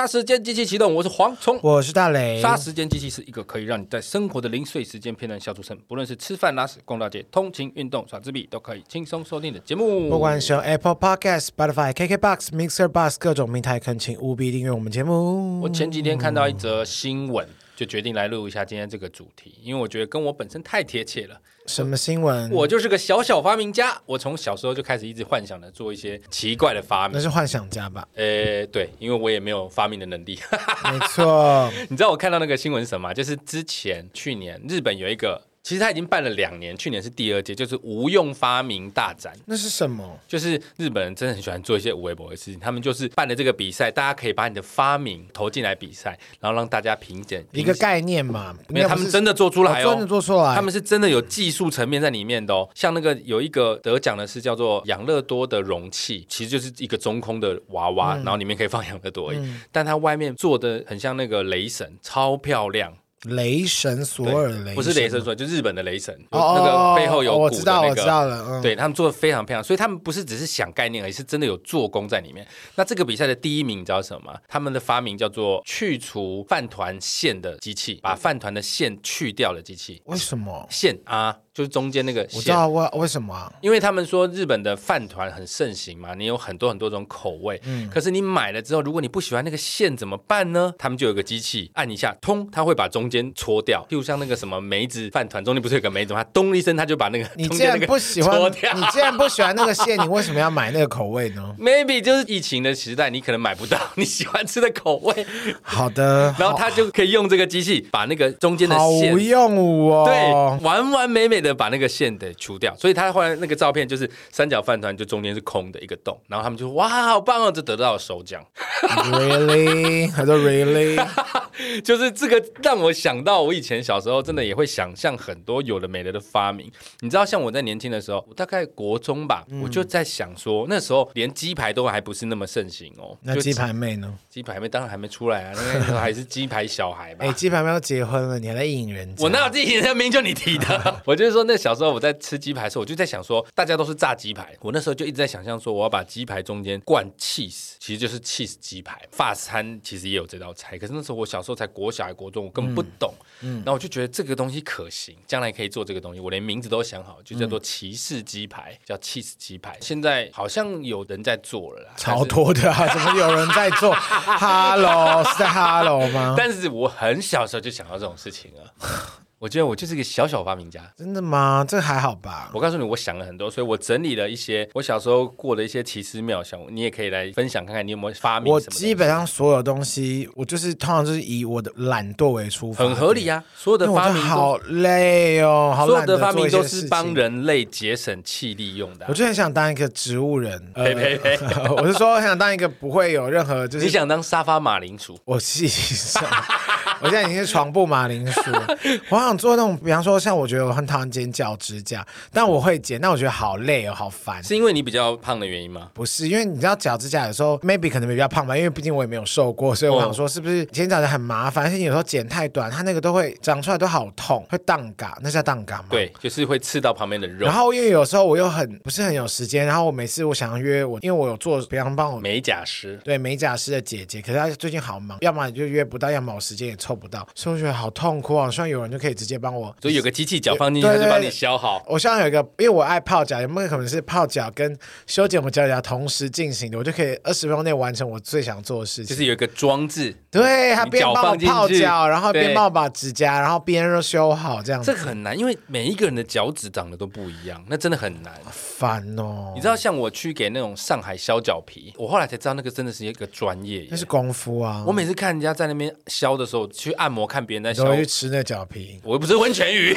杀时间机器启动，我是蝗虫，我是大雷。杀时间机器是一个可以让你在生活的零碎时间片段笑出声，不论是吃饭、拉屎、逛大街、通勤、运动、耍自闭，都可以轻松收听的节目。不管是用 Apple Podcast、Spotify、KKBox、Mixer、Box 各种平台，恳请务必订阅我们节目。我前几天看到一则新闻，就决定来录一下今天这个主题，因为我觉得跟我本身太贴切了。什么新闻？我就是个小小发明家。我从小时候就开始一直幻想着做一些奇怪的发明。那是幻想家吧？呃，对，因为我也没有发明的能力。没错。你知道我看到那个新闻是什么？就是之前去年日本有一个。其实他已经办了两年，去年是第二届，就是无用发明大展。那是什么？就是日本人真的很喜欢做一些无微博的事情。他们就是办了这个比赛，大家可以把你的发明投进来比赛，然后让大家评鉴。一个概念嘛，没有，他们真的做出来哦，真的做出来。他们是真的有技术层面在里面的哦。像那个有一个得奖的是叫做养乐多的容器，其实就是一个中空的娃娃，嗯、然后里面可以放养乐多而已，嗯、但它外面做的很像那个雷神，超漂亮。雷神索尔雷神不是雷神索尔，就日本的雷神，哦、那个背后有鼓的那个，哦、我知道，我知道了。嗯、对他们做的非常漂亮，所以他们不是只是想概念而已，是真的有做工在里面。那这个比赛的第一名你知道什么吗？他们的发明叫做去除饭团线的机器，把饭团的线去掉的机器。为什么线啊？就是中间那个馅，我知道为为什么啊？因为他们说日本的饭团很盛行嘛，你有很多很多种口味。嗯，可是你买了之后，如果你不喜欢那个馅怎么办呢？他们就有个机器，按一下，通，它会把中间搓掉。譬如像那个什么梅子饭团，中间不是有个梅子吗？它咚一声，它就把那个你既然不喜欢，你既然不喜欢那个馅，你为什么要买那个口味呢？Maybe 就是疫情的时代，你可能买不到 你喜欢吃的口味。好的，然后他就可以用这个机器把那个中间的馅，好用哦，对，完完美美的把那个线得。除掉，所以他后来那个照片就是三角饭团，就中间是空的一个洞，然后他们就说哇，好棒哦，就得到了首奖。Really？他说 Really？就是这个让我想到，我以前小时候真的也会想象很多有的没的的发明。你知道，像我在年轻的时候，我大概国中吧，嗯、我就在想说，那时候连鸡排都还不是那么盛行哦。那鸡排妹呢？鸡排妹当然还没出来啊，那时候还是鸡排小孩吧。哎，鸡排妹要结婚了，你还在引人？我那有自己引人名？就你提的。我就是说，那小时候我在。吃鸡排的时候，我就在想说，大家都是炸鸡排，我那时候就一直在想象说，我要把鸡排中间灌 cheese，其实就是 cheese 鸡排。法餐其实也有这道菜，可是那时候我小时候才国小还国中，我根本不懂。嗯，然后我就觉得这个东西可行，将来可以做这个东西。我连名字都想好，就叫做骑士鸡排，叫 cheese 鸡排。现在好像有人在做了啦，超多的啊，怎么有人在做？Hello，是在 Hello 吗？但是我很小时候就想到这种事情啊。我觉得我就是一个小小发明家，真的吗？这还好吧。我告诉你，我想了很多，所以我整理了一些我小时候过的一些奇思妙想，你也可以来分享看看，你有没有发明。我基本上所有东西，我就是通常就是以我的懒惰为出发，很合理啊。所有的发明好累哦，好，所有的发明都是帮人类节省气力用的啊。我就很想当一个植物人，呸呸呸！我是说，很想当一个不会有任何就是。你想当沙发马铃薯？我是想，我现在已经是床布马铃薯，我想做那种，比方说。像我觉得我很讨厌剪脚趾甲，但我会剪，但我觉得好累哦，好烦。是因为你比较胖的原因吗？不是，因为你知道脚趾甲有时候 maybe 可能比较胖吧，因为毕竟我也没有瘦过，所以我想说是不是剪脚趾很麻烦，而且你有时候剪太短，它那个都会长出来都好痛，会荡嘎，那叫荡嘎吗？对，就是会刺到旁边的肉。然后因为有时候我又很不是很有时间，然后我每次我想要约我，因为我有做比方帮我美甲师，对美甲师的姐姐，可是她最近好忙，要么就约不到，要么我时间也凑不到，所以我觉得好痛苦啊！希望有人就可以直接帮我，所以有个机器脚放进。对，对，对，就帮你削好。我希望有一个，因为我爱泡脚，有没有可能是泡脚跟修剪我们脚趾甲同时进行的？我就可以二十分钟内完成我最想做的事情。就是有一个装置，对，他边帮我泡脚，然后边帮我把指甲，然后边修好这样子。这个很难，因为每一个人的脚趾长得都不一样，那真的很难。烦哦！你知道，像我去给那种上海削脚皮，我后来才知道那个真的是一个专业，那是功夫啊！我每次看人家在那边削的时候，去按摩看别人在削，我会去吃那脚皮。我又不是温泉鱼。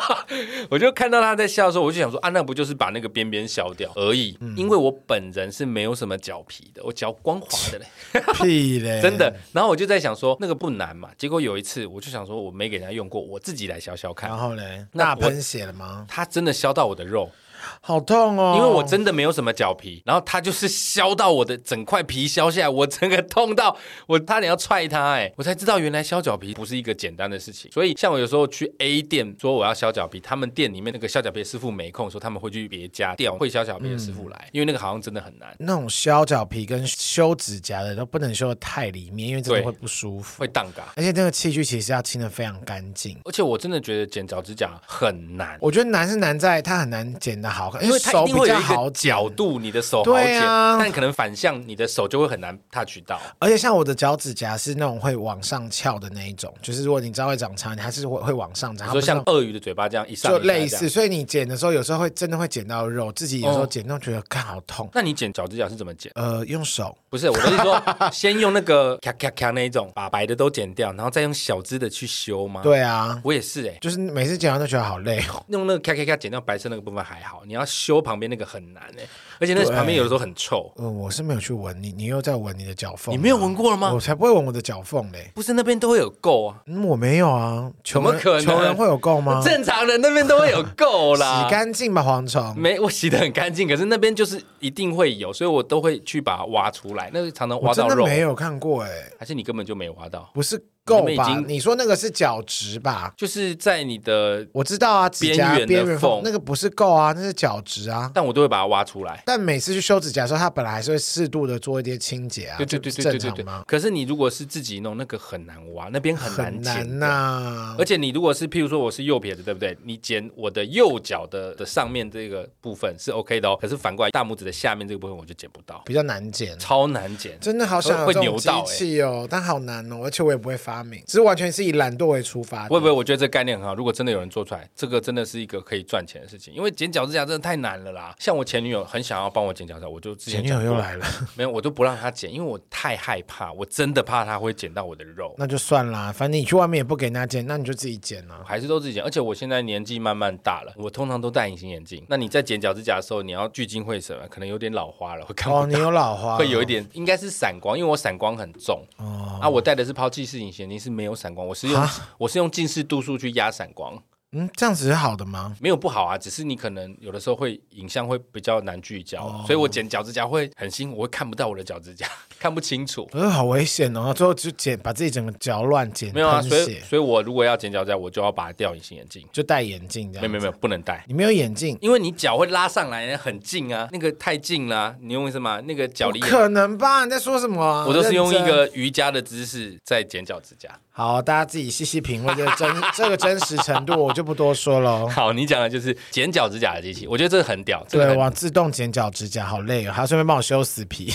我就看到他在笑的时候，我就想说啊，那不就是把那个边边削掉而已？嗯、因为我本人是没有什么脚皮的，我脚光滑的嘞，屁嘞，真的。然后我就在想说，那个不难嘛。结果有一次，我就想说，我没给人家用过，我自己来削削看。然后嘞，那喷血了吗？他真的削到我的肉。好痛哦！因为我真的没有什么脚皮，然后它就是削到我的整块皮削下来，我整个痛到我差点要踹它，哎，我才知道原来削脚皮不是一个简单的事情。所以像我有时候去 A 店说我要削脚皮，他们店里面那个削脚皮的师傅没空，说他们会去别家调会削脚皮的师傅来，嗯、因为那个好像真的很难。那种削脚皮跟修指甲的都不能修的太里面，因为真的会不舒服，会荡嘎。而且这个器具其实要清的非常干净。而且我真的觉得剪脚指甲很难，我觉得难是难在它很难剪得好看，因为它一定会有一个角度，你的手好剪，啊、但可能反向你的手就会很难 touch 到。而且像我的脚趾甲是那种会往上翘的那一种，就是如果你知道会长长，你还是会会往上长。说像鳄鱼的嘴巴这样一上就类似，所以你剪的时候有时候会真的会剪到肉，自己有时候剪到觉得看好痛。那你剪脚趾甲是怎么剪？呃，用手。不是，我的意思说，先用那个咔咔咔那一种，把白的都剪掉，然后再用小支的去修吗？对啊，我也是哎、欸，就是每次剪完都觉得好累哦。用那个咔咔咔剪掉白色那个部分还好，你要修旁边那个很难哎、欸，而且那旁边有的时候很臭。呃，我是没有去闻，你你又在闻你的脚缝？你没有闻过了吗？我才不会闻我的脚缝嘞。不是那边都会有垢啊？嗯，我没有啊。怎么可能？穷人会有垢吗？正常人那边都会有垢啦，洗干净吧，蝗虫。没，我洗的很干净，可是那边就是一定会有，所以我都会去把它挖出来。那个常常挖到肉。我真的没有看过哎、欸，还是你根本就没挖到？不是。够吧？你说那个是角质吧？就是在你的我知道啊，指甲边缘缝那个不是够啊，那是角质啊。但我都会把它挖出来。但每次去修指甲的时候，它本来还是会适度的做一些清洁啊。对对对对对对对。可是你如果是自己弄，那个很难挖，那边很难剪。很难呐。而且你如果是譬如说我是右撇子，对不对？你剪我的右脚的的上面这个部分是 OK 的哦。可是反过来大拇指的下面这个部分我就剪不到，比较难剪，超难剪。真的好想有这种机器哦，但好难哦，而且我也不会发明，只是完全是。以懒惰为出发，会不会？我觉得这个概念很好。如果真的有人做出来，这个真的是一个可以赚钱的事情。因为剪脚趾甲真的太难了啦。像我前女友很想要帮我剪脚趾甲，我就之前前女友又来了，没有，我都不让她剪，因为我太害怕，我真的怕她会剪到我的肉。那就算啦，反正你去外面也不给人家剪，那你就自己剪啊。还是都自己剪。而且我现在年纪慢慢大了，我通常都戴隐形眼镜。那你在剪脚趾甲的时候，你要聚精会神，可能有点老花了，会看不到。哦，你有老花，会有一点，应该是散光，因为我散光很重。哦，啊，我戴的是抛弃式隐形眼睛，是没有散光，我是用我。是用近视度数去压散光。嗯，这样子是好的吗？没有不好啊，只是你可能有的时候会影像会比较难聚焦，哦、所以我剪脚趾甲会很辛苦，我会看不到我的脚趾甲，看不清楚。呃，好危险哦！最后就剪，把自己整个脚乱剪。没有啊，所以所以我如果要剪脚趾甲，我就要把它掉隐形眼镜，就戴眼镜这样。没有没有没有，不能戴。你没有眼镜，因为你脚会拉上来，很近啊，那个太近了、啊，你用什么？那个脚离。可能吧？你在说什么、啊？我都是用一个瑜伽的姿势在剪脚趾甲。好，大家自己细细品味这个真 这个真实程度，我就不多说了。好，你讲的就是剪脚趾甲的机器，我觉得这个很屌。对，往自动剪脚趾甲，好累哦，还要顺便帮我修死皮。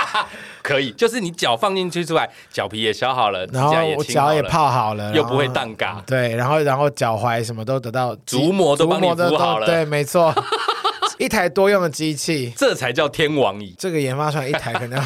可以，就是你脚放进去出来，脚皮也削好了，然后我脚也泡好了，又不会荡嘎。对，然后然后脚踝什么都得到，足膜都帮你敷好了。对，没错，一台多用的机器，这才叫天王椅。这个研发出来一台可能要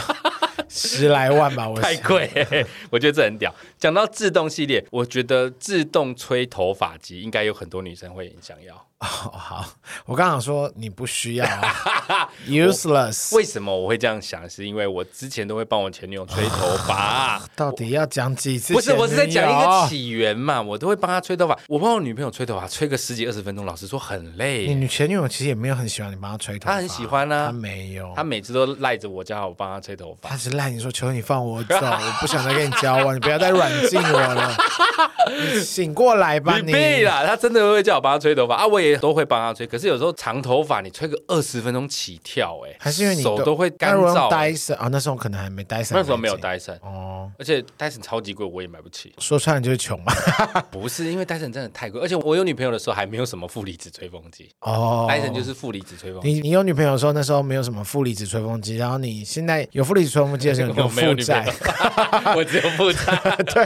十来万吧，我太贵。我觉得这很屌。讲到自动系列，我觉得自动吹头发机应该有很多女生会想要。哦，好，我刚想说你不需要啊，useless。为什么我会这样想？是因为我之前都会帮我前女友吹头发。到底要讲几次？不是，我是在讲一个起源嘛。我都会帮她吹头发。我帮我女朋友吹头发，吹个十几二十分钟，老实说很累。你前女友其实也没有很喜欢你帮她吹头发，她很喜欢啊。她没有，她每次都赖着我叫我帮她吹头发。她是赖你说求你放我走，我不想再跟你交往，你不要再软禁我了。你醒过来吧，你。对了，她真的会叫我帮她吹头发啊，我也。都会帮他吹，可是有时候长头发你吹个二十分钟起跳，哎，还是因为你手都会干燥。戴森啊，那时候可能还没戴森，那时候没有戴森哦，而且戴森超级贵，我也买不起。说穿了就是穷嘛，不是因为戴森真的太贵，而且我有女朋友的时候还没有什么负离子吹风机。哦，戴森就是负离子吹风机。你你有女朋友的时候，那时候没有什么负离子吹风机，然后你现在有负离子吹风机的时候，你 有负债，我只有负债，对。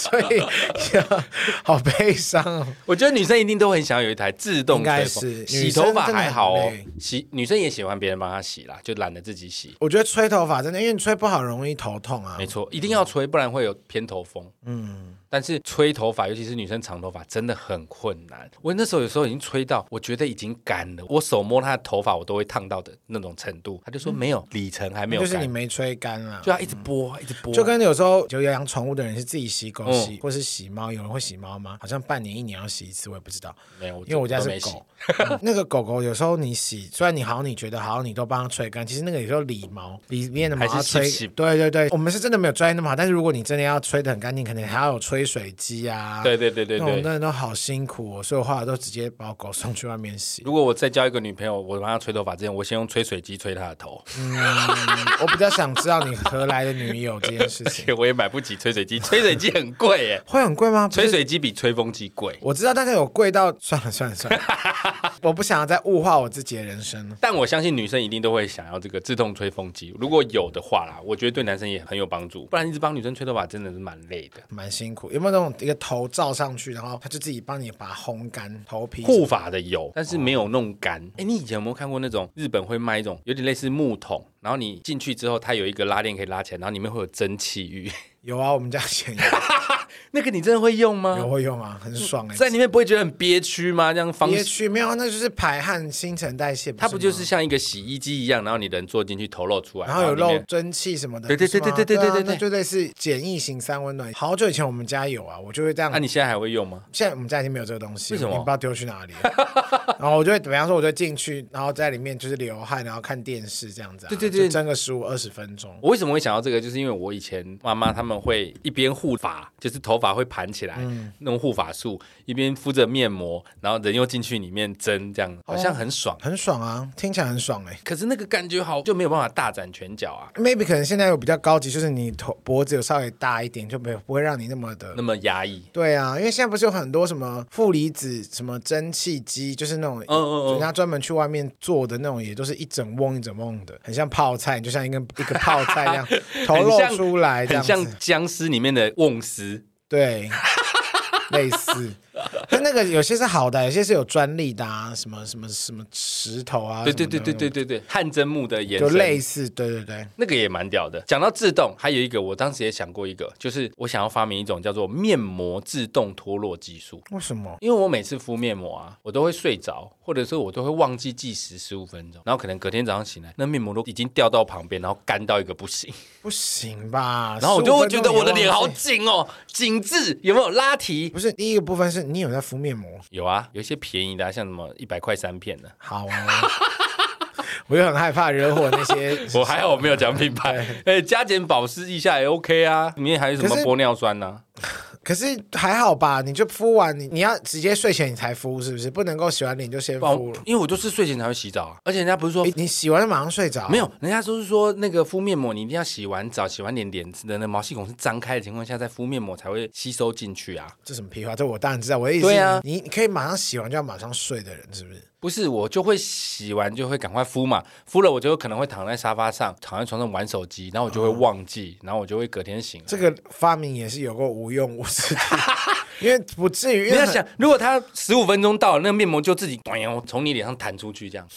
所以，好悲伤哦。我觉得女生一定都很想要有一台自动吹风，洗头发还好哦。洗女生也喜欢别人帮她洗啦，就懒得自己洗。我觉得吹头发真的，因为你吹不好容易头痛啊。没错，一定要吹，不然会有偏头风。嗯。但是吹头发，尤其是女生长头发，真的很困难。我那时候有时候已经吹到，我觉得已经干了，我手摸她的头发，我都会烫到的那种程度。她就说没有，里程还没有，就是你没吹干啊，就要一直拨，一直拨。就跟有时候就养宠物的人是自己洗狗洗，或是洗猫，有人会洗猫吗？好像半年一年要洗一次，我也不知道。没有，因为我家是狗。那个狗狗有时候你洗，虽然你好像你觉得好像你都帮它吹干，其实那个有时候理毛里面的毛要吹。对对对，我们是真的没有专业那么好，但是如果你真的要吹的很干净，可能还要有吹水机啊。对对对对对，那都好辛苦哦，所以我后来都直接把我狗送去外面洗。如果我再交一个女朋友，我帮她吹头发之前，我先用吹水机吹她的头。嗯，我比较想知道你何来的女友这件事情。我也买不起吹水机，吹水机很贵耶。会很贵吗？吹水机比吹风机贵。我知道，但是有贵到算了算了算了，我不想要再物化我自己的人生了。但我相信女生一定都会想要这个自动吹风机，如果有的话啦，我觉得对男生也很有帮助。不然一直帮女生吹头发真的是蛮累的，蛮辛苦。有没有那种一个头罩上去，然后他就自己帮你把它烘干头皮？护发的有，但是没有弄干。哎、哦，你以前有没有看过那种日本会卖一种有点类似木桶，然后你进去之后，它有一个拉链可以拉起来，然后里面会有蒸汽浴。有啊，我们家以前有。那个你真的会用吗？有会用啊，很爽哎、欸。在里面不会觉得很憋屈吗？这样方憋屈没有，那就是排汗、新陈代谢。它不就是像一个洗衣机一样，然后你人坐进去，头露出来，然后有漏蒸汽什么的。对对对对对对对对，那就类似简易型三温暖。好久以前我们家有啊，我就会这样。那你现在还会用吗？现在我们家已经没有这个东西，为什么？你不知道丢去哪里。然后我就会，比方说，我就进去，然后在里面就是流汗，然后看电视这样子。对对对，蒸个十五二十分钟。我为什么会想到这个？就是因为我以前妈妈他们会一边护发，就是头发会盘起来。嗯，弄护发素，一边敷着面膜，然后人又进去里面蒸，这样好像很爽，很爽啊，听起来很爽哎。可是那个感觉好就没有办法大展拳脚啊。Maybe 可能现在有比较高级，就是你头脖子有稍微大一点，就没有不会让你那么的那么压抑。对啊，因为现在不是有很多什么负离子什么蒸汽机，就是那种嗯嗯嗯，人家专门去外面做的那种，也都是一整瓮一整瓮的，很像泡菜，就像一个一个泡菜一样，头露出来这样，很像僵尸里面的瓮丝。对。类似，但那个有些是好的，有些是有专利的啊，什么什么什么石头啊，对对对对对对对，汗蒸木的颜色，就类似，对对对，那个也蛮屌的。讲到自动，还有一个，我当时也想过一个，就是我想要发明一种叫做面膜自动脱落技术。为什么？因为我每次敷面膜啊，我都会睡着，或者说我都会忘记计时十五分钟，然后可能隔天早上醒来，那面膜都已经掉到旁边，然后干到一个不行，不行吧？然后我就会觉得我的脸好紧哦，紧致，有没有拉提？不是第一个部分是你有在敷面膜？有啊，有一些便宜的啊，像什么一百块三片的。好啊，我又很害怕惹火那些。我还好，我没有讲品牌。哎，加减保湿一下也 OK 啊。里面还有什么玻尿酸呢？可是还好吧，你就敷完你你要直接睡前你才敷是不是？不能够洗完脸就先敷了。因为我就是睡前才会洗澡啊，而且人家不是说你洗完就马上睡着，没有，人家都是说那个敷面膜你一定要洗完澡，洗完脸脸的那毛细孔是张开的情况下再敷面膜才会吸收进去啊。这什么屁话？这我当然知道，我的意思是，对啊，你你可以马上洗完就要马上睡的人是不是？不是，我就会洗完就会赶快敷嘛，敷了我就可能会躺在沙发上，躺在床上玩手机，然后我就会忘记，嗯、然后我就会隔天醒。这个发明也是有个无用武之地，因为不至于。你要想，如果他十五分钟到了，那个面膜就自己从你脸上弹出去这样。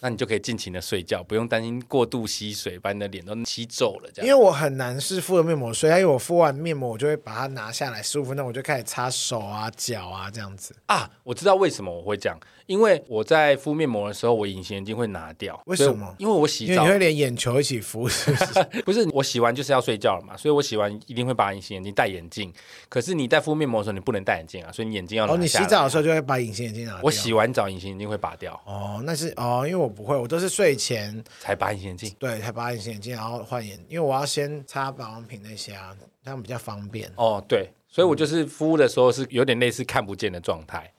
那你就可以尽情的睡觉，不用担心过度吸水，把你的脸都吸皱了。这样，因为我很难是敷了面膜睡，因为我敷完面膜，我就会把它拿下来，十五分钟我就开始擦手啊、脚啊这样子。啊，我知道为什么我会这样。因为我在敷面膜的时候，我隐形眼镜会拿掉。为什么？因为我洗澡，你会连眼球一起敷，是不是？不是，我洗完就是要睡觉了嘛，所以我洗完一定会把隐形眼镜戴眼镜。可是你在敷面膜的时候，你不能戴眼镜啊，所以你眼镜要拿下来。哦，你洗澡的时候就会把隐形眼镜拿掉。我洗完澡隐形眼镜会拔掉。哦，那是哦，因为我不会，我都是睡前才拔隐形眼镜。对，才拔隐形眼镜，然后换眼，因为我要先擦保养品那些啊，这样比较方便。哦，对，所以我就是敷的时候是有点类似看不见的状态。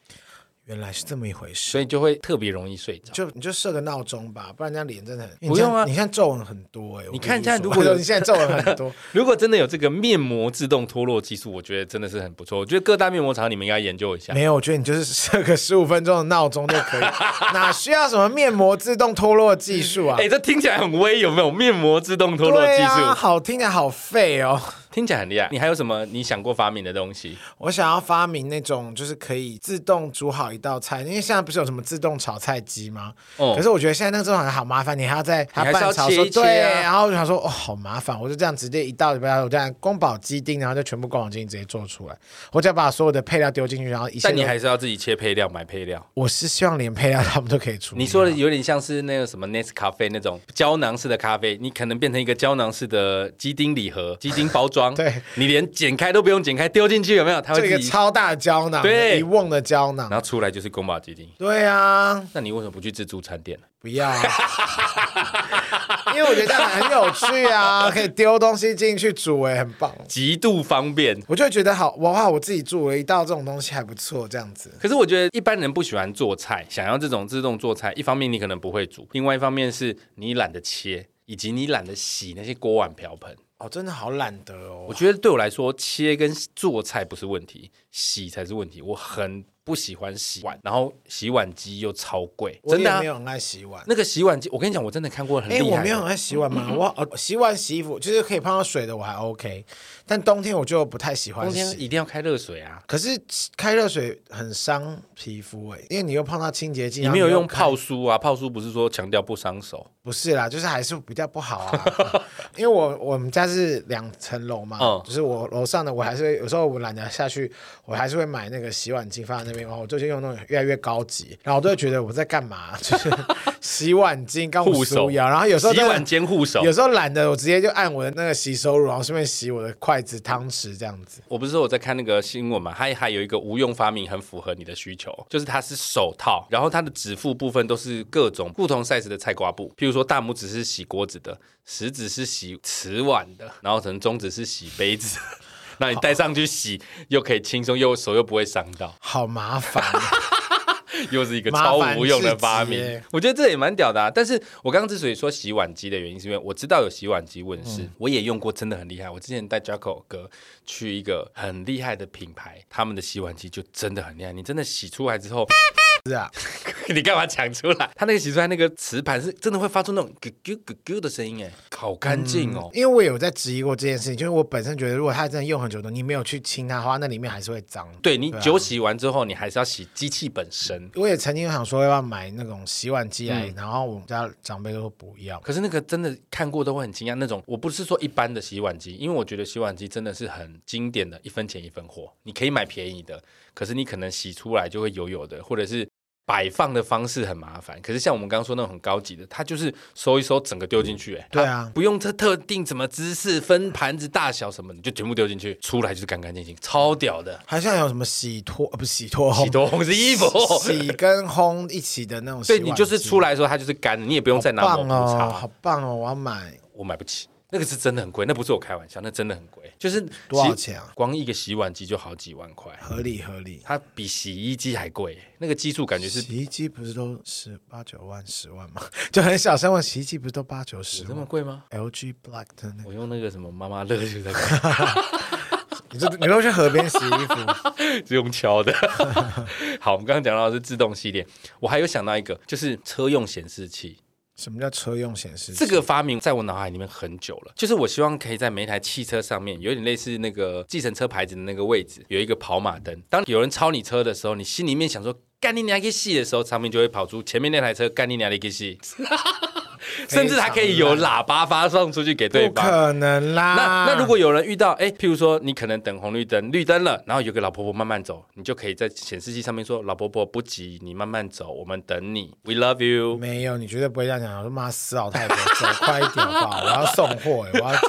原来是这么一回事，所以就会特别容易睡着。就你就设个闹钟吧，不然这样脸真的很不用啊。你现在皱纹很多哎、欸，你看一下，如果有 你现在皱纹很多，如果真的有这个面膜自动脱落技术，我觉得真的是很不错。我觉得各大面膜厂你们应该研究一下。没有，我觉得你就是设个十五分钟的闹钟就可以，哪需要什么面膜自动脱落技术啊？哎、欸，这听起来很威，有没有面膜自动脱落技术？啊、好听起来好废哦。听起来很厉害。你还有什么你想过发明的东西？我想要发明那种就是可以自动煮好一道菜，因为现在不是有什么自动炒菜机吗？哦。可是我觉得现在那个好像好麻烦，你还要在还要炒切一切、啊、对，然后我就想说哦，好麻烦，我就这样直接一道里边，我这样宫保鸡丁，然后就全部宫保鸡丁直接做出来。我只要把所有的配料丢进去，然后一。但你还是要自己切配料，买配料。我是希望连配料他们都可以出。你说的有点像是那个什么 Nescafe 那种胶囊式的咖啡，你可能变成一个胶囊式的鸡丁礼盒、鸡丁包装。对，你连剪开都不用剪开，丢进去有没有？它会一个超大的胶囊，对，一瓮的胶囊，然后出来就是宫保鸡丁。对啊，那你为什么不去自助餐店？不要，因为我觉得这样很有趣啊，可以丢东西进去煮，哎，很棒，极度方便。我就觉得好，哇，我自己煮了一道这种东西还不错，这样子。可是我觉得一般人不喜欢做菜，想要这种自动做菜，一方面你可能不会煮，另外一方面是你懒得切，以及你懒得洗那些锅碗瓢盆。哦，真的好懒得哦。我觉得对我来说，切跟做菜不是问题，洗才是问题。我很。不喜欢洗碗，然后洗碗机又超贵，真的、啊、没有很爱洗碗。那个洗碗机，我跟你讲，我真的看过很厉害。哎，我没有很爱洗碗吗？嗯、我哦，洗碗洗衣服就是可以碰到水的，我还 OK。但冬天我就不太喜欢洗，冬天一定要开热水啊。可是开热水很伤皮肤哎，因为你又碰到清洁剂。你没有用泡舒啊？泡舒不是说强调不伤手？不是啦，就是还是比较不好啊。因为我我们家是两层楼嘛，嗯、就是我楼上的我还是会有时候我懒得下去，我还是会买那个洗碗机放在那边，然后我就用那种越来越高级，然后我都会觉得我在干嘛？就是洗碗巾跟护手一样，然后有时候洗碗巾护手，有时候懒得我直接就按我的那个洗手乳，然后顺便洗我的筷子、汤匙这样子。我不是说我在看那个新闻嘛，它还有一个无用发明很符合你的需求，就是它是手套，然后它的指腹部分都是各种不同 size 的菜瓜布，譬如说大拇指是洗锅子的，食指是洗瓷碗的，然后可能中指是洗杯子。那你戴上去洗，又可以轻松，又手又不会伤到，好麻烦，又是一个超无用的发明。我觉得这也蛮屌的啊。但是我刚刚之所以说洗碗机的原因，是因为我知道有洗碗机问世，嗯、我也用过，真的很厉害。我之前带 Jaco 哥去一个很厉害的品牌，他们的洗碗机就真的很厉害。你真的洗出来之后。是啊，你干嘛抢出来？他那个洗出来那个瓷盘是真的会发出那种咯咯咯咯的声音，哎，好干净哦。因为我有在质疑过这件事情，就是我本身觉得，如果它真的用很久的，你没有去清它的话，那里面还是会脏。对，你酒洗完之后，你还是要洗机器本身。我也曾经想说要买那种洗碗机来，然后我们家长辈都说不要。可是那个真的看过都会很惊讶，那种我不是说一般的洗碗机，因为我觉得洗碗机真的是很经典的，一分钱一分货。你可以买便宜的，可是你可能洗出来就会油油的，或者是。摆放的方式很麻烦，可是像我们刚刚说那种很高级的，它就是收一收，整个丢进去，哎，对啊，不用特特定什么姿势分盘子大小什么，你就全部丢进去，出来就是干干净净，超屌的。还像有什么洗脱，不是洗脱，洗脱烘是衣服，洗跟烘一起的那种。对，你就是出来的时候它就是干的，你也不用再拿抹布擦。好棒哦，我要买，我买不起。那个是真的很贵，那不是我开玩笑，那真的很贵。就是多少钱啊？光一个洗碗机就好几万块，合理合理。它比洗衣机还贵，那个基数感觉是。洗衣机不是都十八九万、十万吗？就很小声问，洗衣机不是都八九十？这么贵吗？LG Black 的那个。我用那个什么妈妈乐就在。你这你都去河边洗衣服，是用敲的。好，我们刚刚讲到的是自动系列，我还有想到一个，就是车用显示器。什么叫车用显示器？这个发明在我脑海里面很久了，就是我希望可以在每一台汽车上面，有点类似那个计程车牌子的那个位置，有一个跑马灯。当有人超你车的时候，你心里面想说“干你娘个戏”的时候，上面就会跑出前面那台车“干你娘的个戏”。甚至还可以有喇叭发送出去给对方，不可能啦！那那如果有人遇到，哎，譬如说你可能等红绿灯，绿灯了，然后有个老婆婆慢慢走，你就可以在显示器上面说：“老婆婆不急，你慢慢走，我们等你，We love you。”没有，你绝对不会这样讲。我说妈，死老太婆，走快一点吧，我要送货，我要走。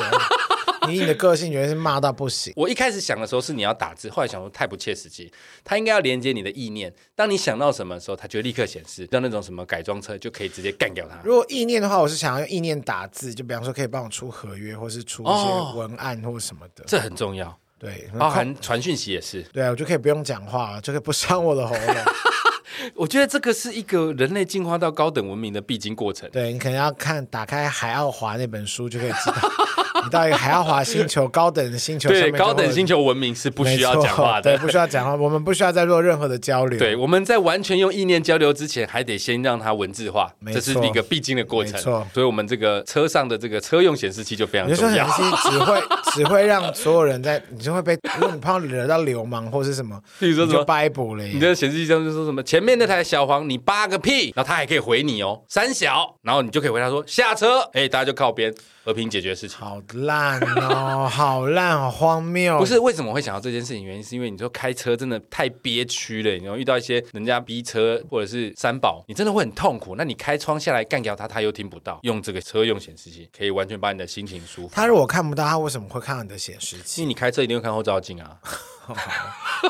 你 你的个性原来是骂到不行。我一开始想的时候是你要打字，后来想说太不切实际。它应该要连接你的意念，当你想到什么的时候，它就立刻显示。像那种什么改装车就可以直接干掉它。如果意念的话，我是想要用意念打字，就比方说可以帮我出合约，或是出一些文案或什么的。哦，这很重要。对，包含传讯息也是。对啊，我就可以不用讲话了，就可以不伤我的喉咙。我觉得这个是一个人类进化到高等文明的必经过程。对，你可能要看打开海奥华那本书就可以知道。你到一个海奥华星球高等的星球，对，高等星球文明是不需要讲话的，对，不需要讲话，我们不需要再做任何的交流。对，我们在完全用意念交流之前，还得先让它文字化，这是一个必经的过程。没错，所以我们这个车上的这个车用显示器就非常重要。显示器只会 只会让所有人在，你就会被，如果你怕惹到流氓或是什么，比如说什么掰补了，你的显示器上就说什么前面那台小黄你扒个屁，然后他还可以回你哦，三小，然后你就可以回他说下车，哎，大家就靠边。和平解决事情，好烂哦，好烂，好荒谬。不是为什么会想到这件事情？原因是因为你说开车真的太憋屈了，你要遇到一些人家逼车或者是三宝，你真的会很痛苦。那你开窗下来干掉他，他又听不到。用这个车用显示器可以完全把你的心情舒服。他如果看不到，他为什么会看到你的显示器？因为你开车一定会看后照镜啊。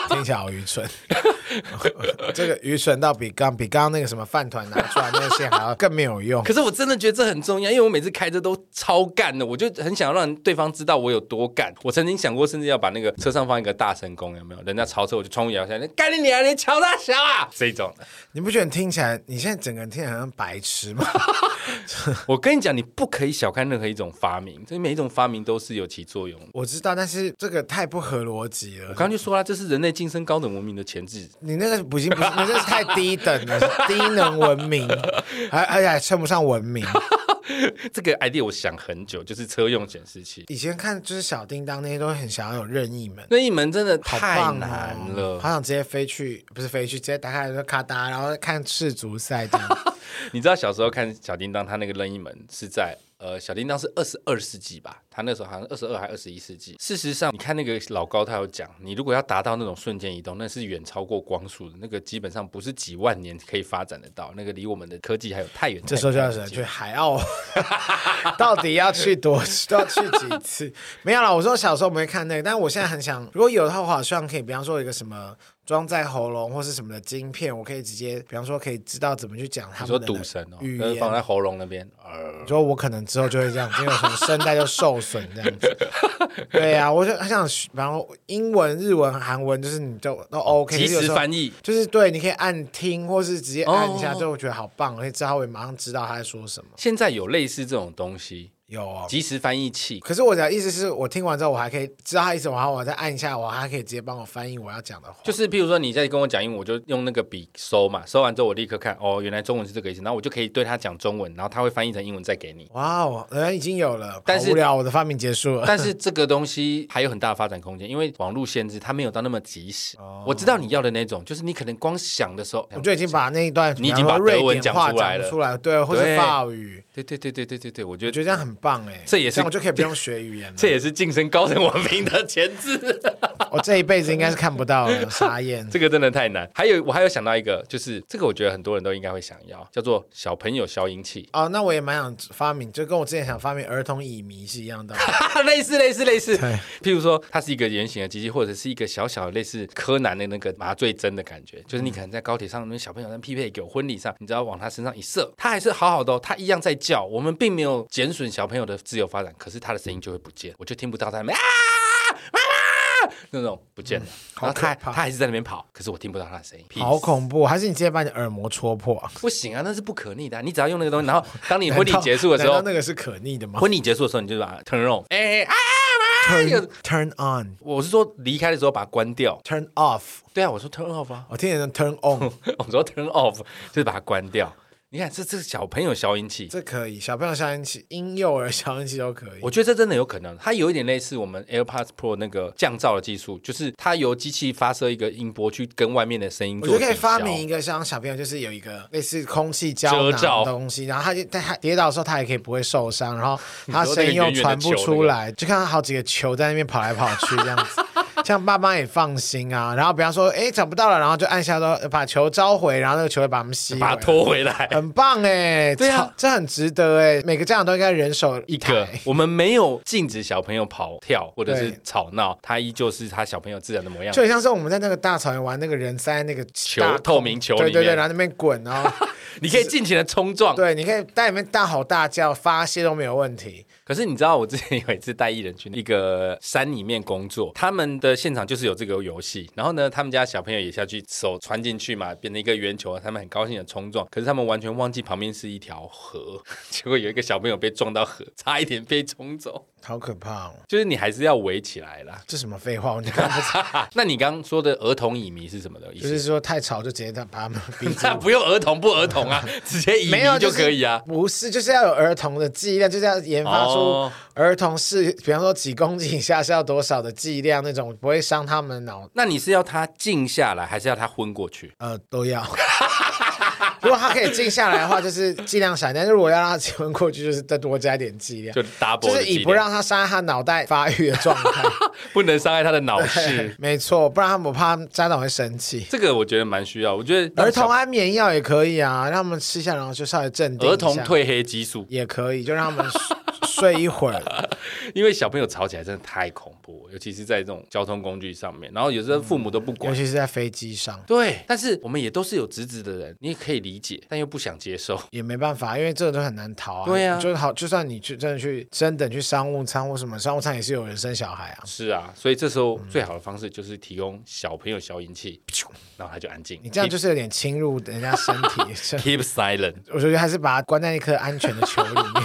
听起来好愚蠢，这个愚蠢到比刚比刚刚那个什么饭团拿出来那个线还要更没有用。可是我真的觉得这很重要，因为我每次开车都超干的，我就很想让对方知道我有多干。我曾经想过，甚至要把那个车上放一个大神功，有没有？人家超车，我就窗户摇下来，干你娘，你瞧大小啊！这种的，你不觉得听起来你现在整个人听起来像白痴吗？我跟你讲，你不可以小看任何一种发明，这每一种发明都是有起作用的。我知道，但是这个太不合逻辑了。我刚刚就说了，这是人类晋升高等文明的前置。你那个不行，不是，你这是太低等了，低能文明，还而且还称不上文明。这个 idea 我想很久，就是车用显示器。以前看就是小叮当那些，都很想要有任意门。任意门真的太难了，好想直接飞去，不是飞去，直接打开来就咔哒，然后看世足赛这样。你知道小时候看小叮当，他那个任意门是在。呃，小叮当是二十二世纪吧？他那时候好像二十二还二十一世纪。事实上，你看那个老高，他有讲，你如果要达到那种瞬间移动，那是远超过光速的，那个基本上不是几万年可以发展得到，那个离我们的科技还有太远。这时候就要去海澳，到底要去多都要去几次？没有了，我说小时候我没看那个，但是我现在很想，如果有的话，我好希望可以，比方说一个什么。装在喉咙或是什么的晶片，我可以直接，比方说可以知道怎么去讲他们。赌神哦，放在喉咙那边。呃，说我可能之后就会这样，因为什么声带就受损这样子。对呀、啊，我就很想，比方说英文、日文、韩文，就是你就都 OK，即时翻译，就是对，你可以按听，或是直接按一下，就我觉得好棒，而且知道会马上知道他在说什么。现在有类似这种东西。有啊，即时翻译器。可是我的意思是我听完之后，我还可以知道他意思，然后我再按一下，我还可以直接帮我翻译我要讲的话。就是譬如说你在跟我讲英文，我就用那个笔搜嘛，搜完之后我立刻看，哦，原来中文是这个意思，然后我就可以对他讲中文，然后他会翻译成英文再给你。哇哦，人已经有了，但是无聊，我的发明结束了。但是 这个东西还有很大的发展空间，因为网络限制，它没有到那么及时。哦，我知道你要的那种，就是你可能光想的时候，我就已经把那一段你已经把德文讲出来了，出来对，或者法语。对对对对对对对，我觉得我觉得这样很棒哎，这也是。我就可以不用学语言了，这也是晋升高等文明的前置。我这一辈子应该是看不到了，傻眼。这个真的太难。还有，我还有想到一个，就是这个，我觉得很多人都应该会想要，叫做小朋友消音器。哦，那我也蛮想发明，就跟我之前想发明儿童乙醚是一样的。类似，类似，类似。对，譬如说，它是一个圆形的机器，或者是一个小小的类似柯南的那个麻醉针的感觉，就是你可能在高铁上，那小朋友在匹配给婚礼上，你只要往他身上一射，他还是好好的哦，他一样在叫。我们并没有减损小朋友的自由发展，可是他的声音就会不见，我就听不到他们啊啊那种不见了。然后他他还是在那边跑，可是我听不到他的声音，好恐怖！还是你直接把你耳膜戳破？不行啊，那是不可逆的。你只要用那个东西，然后 当你婚礼结束的时候，那个是可逆的吗？婚礼结束的时候，你就把它 turn on，哎啊，turn turn on。我是说离开的时候把它关掉，turn off。对啊，我说 turn off 啊，我听成 turn on，我说 turn off 就是把它关掉。你看，这这是小朋友消音器，这可以，小朋友消音器、婴幼儿消音器都可以。我觉得这真的有可能，它有一点类似我们 AirPods Pro 那个降噪的技术，就是它由机器发射一个音波去跟外面的声音做。我觉得可以发明一个像小朋友，就是有一个类似空气胶囊的东西，然后他就在他跌倒的时候，他也可以不会受伤，然后他声音又传不出来，那个、就看到好几个球在那边跑来跑去这样子。像爸妈也放心啊，然后比方说，哎，找不到了，然后就按下说把球召回，然后那个球会把他们吸，把它拖回来，很棒哎，对啊，这很值得哎，每个家长都应该人手一个。我们没有禁止小朋友跑跳或者是吵闹，他依旧是他小朋友自然的模样。就像是我们在那个大草原玩那个人塞那个球，透明球里面，对对对，然后那边滚，然后 你可以尽情的冲撞，对，你可以在里面大吼大叫发泄都没有问题。可是你知道，我之前有一次带艺人去一个山里面工作，他们的。现场就是有这个游戏，然后呢，他们家小朋友也下去手穿进去嘛，变成一个圆球，他们很高兴的冲撞，可是他们完全忘记旁边是一条河，结果有一个小朋友被撞到河，差一点被冲走。好可怕哦！就是你还是要围起来啦。这什么废话？你刚刚那你刚刚说的儿童乙醚是什么的意思？就是说太吵就直接把他们逼住。不用儿童不儿童啊，直接乙醚就可以啊。不是，就是要有儿童的记忆量，就是要研发出儿童是，比方说几公斤以下是要多少的剂量那种，不会伤他们的脑。那你是要他静下来，还是要他昏过去？呃，都要。如果他可以静下来的话，就是剂量少；但是如果要让他结婚过去，就是再多加一点剂量，就 double，就是以不让他伤害他脑袋发育的状态，不能伤害他的脑室。没错，不然他我怕家长会生气。这个我觉得蛮需要，我觉得儿童安眠药也可以啊，让他们吃下，然后就稍微镇定。儿童褪黑激素也可以，就让他们睡一会儿。因为小朋友吵起来真的太恐怖，尤其是在这种交通工具上面，然后有时候父母都不管，尤其是在飞机上。对，但是我们也都是有侄子的人，你也可以理解，但又不想接受，也没办法，因为这个都很难逃啊。对啊，就好，就算你去真的去真等去商务舱或什么，商务舱也是有人生小孩啊。是啊，所以这时候最好的方式就是提供小朋友消音器，然后他就安静。你这样就是有点侵入人家身体。Keep silent。我觉得还是把他关在一颗安全的球里面。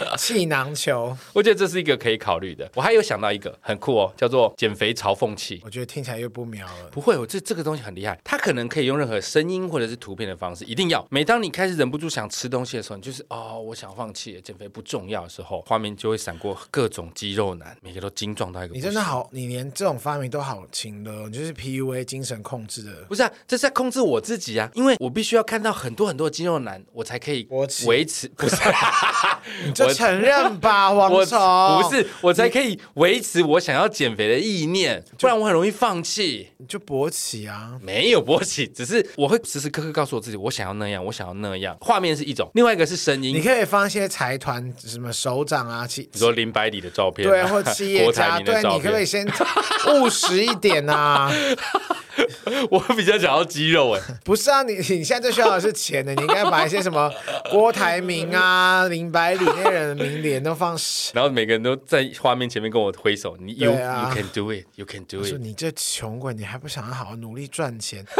气囊球，我觉得这是一个可以考虑的。我还有想到一个很酷哦，叫做减肥嘲讽器。我觉得听起来又不妙了。不会，我这这个东西很厉害，它可能可以用任何声音或者是图片的方式。一定要，每当你开始忍不住想吃东西的时候，你就是哦，我想放弃了，减肥不重要的时候，画面就会闪过各种肌肉男，每个都精壮到一个。你真的好，你连这种发明都好轻的，你就是 PUA 精神控制的。不是啊，这是在控制我自己啊，因为我必须要看到很多很多肌肉男，我才可以维持。不是，你就承认吧。啊，我不是，我才可以维持我想要减肥的意念，不然我很容易放弃。你就勃起啊？没有勃起，只是我会时时刻刻告诉我自己，我想要那样，我想要那样。画面是一种，另外一个是声音。你可以放一些财团什么首长啊，企，你说林百里的照片，对，或企业家，对，你可不可以先务实一点啊？我比较想要肌肉哎，不是啊，你你现在最需要的是钱的，你应该把一些什么郭台铭啊、林百里那些人的名脸都放，然后每个人都在画面前面跟我挥手，你 you you can do it, you can do it。你这穷鬼，你还不想要好好努力赚钱？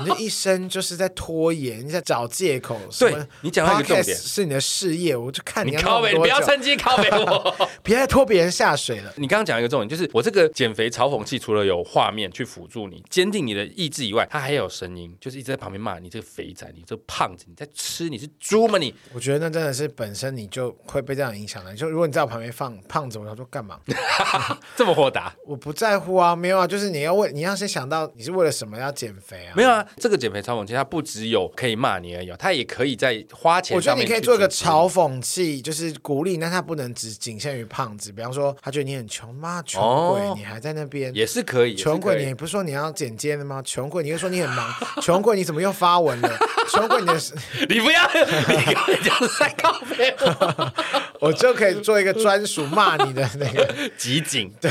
你这一生就是在拖延，你在找借口。对，你讲到一个重点，是你的事业，我就看你要靠北，你不要趁机靠北我，别再拖别人下水了。你刚刚讲一个重点，就是我这个减肥嘲讽器，除了有画面去辅助你坚定你的意志以外，它还有声音，就是一直在旁边骂你这个肥仔，你这个胖子，你在吃，你是猪吗你？我觉得那真的是本身你就会被这样影响的。就如果你在我旁边放胖子，我要说干嘛？这么豁达？我不在乎啊，没有啊，就是你要为你要先想到你是为了什么要减肥啊？没有啊。这个减肥嘲讽器，它不只有可以骂你而已，它也可以在花钱。我觉得你可以做一个嘲讽器，就是鼓励，但它不能只仅限于胖子。比方说，他觉得你很穷吗？穷鬼，你还在那边也是可以。穷鬼，你不是说你要剪接的吗？穷鬼，你又说你很忙。穷鬼，你怎么又发文了？穷鬼，你的 你不要，你这样子在告别我，我就可以做一个专属骂你的那个 集锦。对，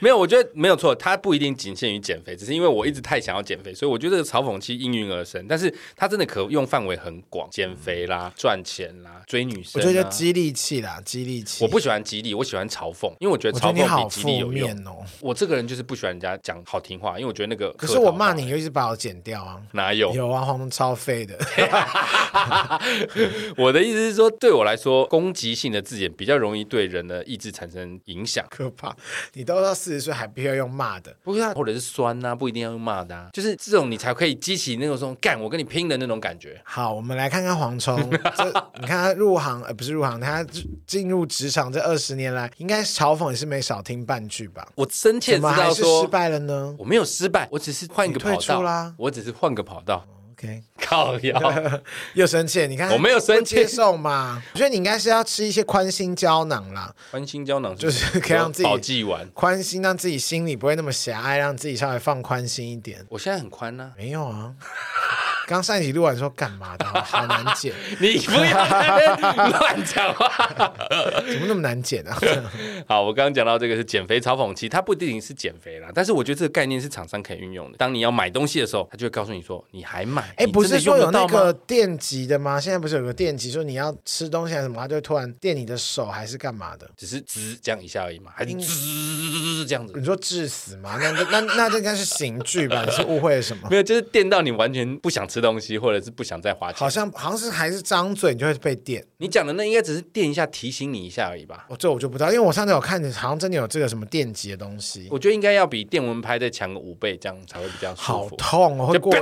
没有，我觉得没有错，它不一定仅限于减肥，只是因为我一直太想要减肥，所以我觉得这个嘲讽期应运而生。但是它真的可用范围很广，减肥啦、赚钱啦、追女生，我觉得激励器啦，激励器。我不喜欢激励，我喜欢嘲讽，因为我觉得嘲讽比激励有用哦。我这个人就是不喜欢人家讲好听话，因为我觉得那个。可是我骂你，又一直把我剪掉啊？哪有？有啊，黄超废的。我的意思是说，对我来说，攻击性的字眼比较容易对人的意志产生影响。可怕！你都到四十岁还必须要用骂的，不是、啊，或者是酸呐、啊，不一定要用骂的、啊，就是这种你才可以激起那种说干我跟你拼的那种感觉。好，我们来看看蝗虫，这你看他入行，呃，不是入行，他进入职场这二十年来，应该嘲讽也是没少听半句吧？我深切知道说失败了呢？我没有失败，我只是换一个跑道啦，我只是换个跑道。OK，靠腰 又生气，你看我没有生气，接受嘛？我觉得你应该是要吃一些宽心胶囊啦。宽心胶囊就是可以让自己保济丸，宽心让自己心里不会那么狭隘，让自己稍微放宽心一点。我现在很宽呢、啊，没有啊。刚上一集录完说干嘛的？好难剪，你不要乱讲话，怎么那么难剪啊？好，我刚刚讲到这个是减肥嘲讽期，它不一定是减肥啦，但是我觉得这个概念是厂商可以运用的。当你要买东西的时候，他就会告诉你说，你还买？哎、欸，不是说有那个电极的吗？现在不是有个电极，说你要吃东西还是什么，它就会突然电你的手还是干嘛的？只是滋这样一下而已嘛，还是滋这样子？你说致死吗？那那那这应该是刑具吧？你是误会了什么？没有，就是电到你完全不想吃东西，或者是不想再花钱。好像好像是还是张嘴你就会被电。你讲的那应该只是电一下提醒你一下而已吧？哦，这我就不知道，因为我上次有看，好像真的有这个什么电击的东西。我觉得应该要比电蚊拍再强个五倍，这样才会比较舒服。好痛哦，会过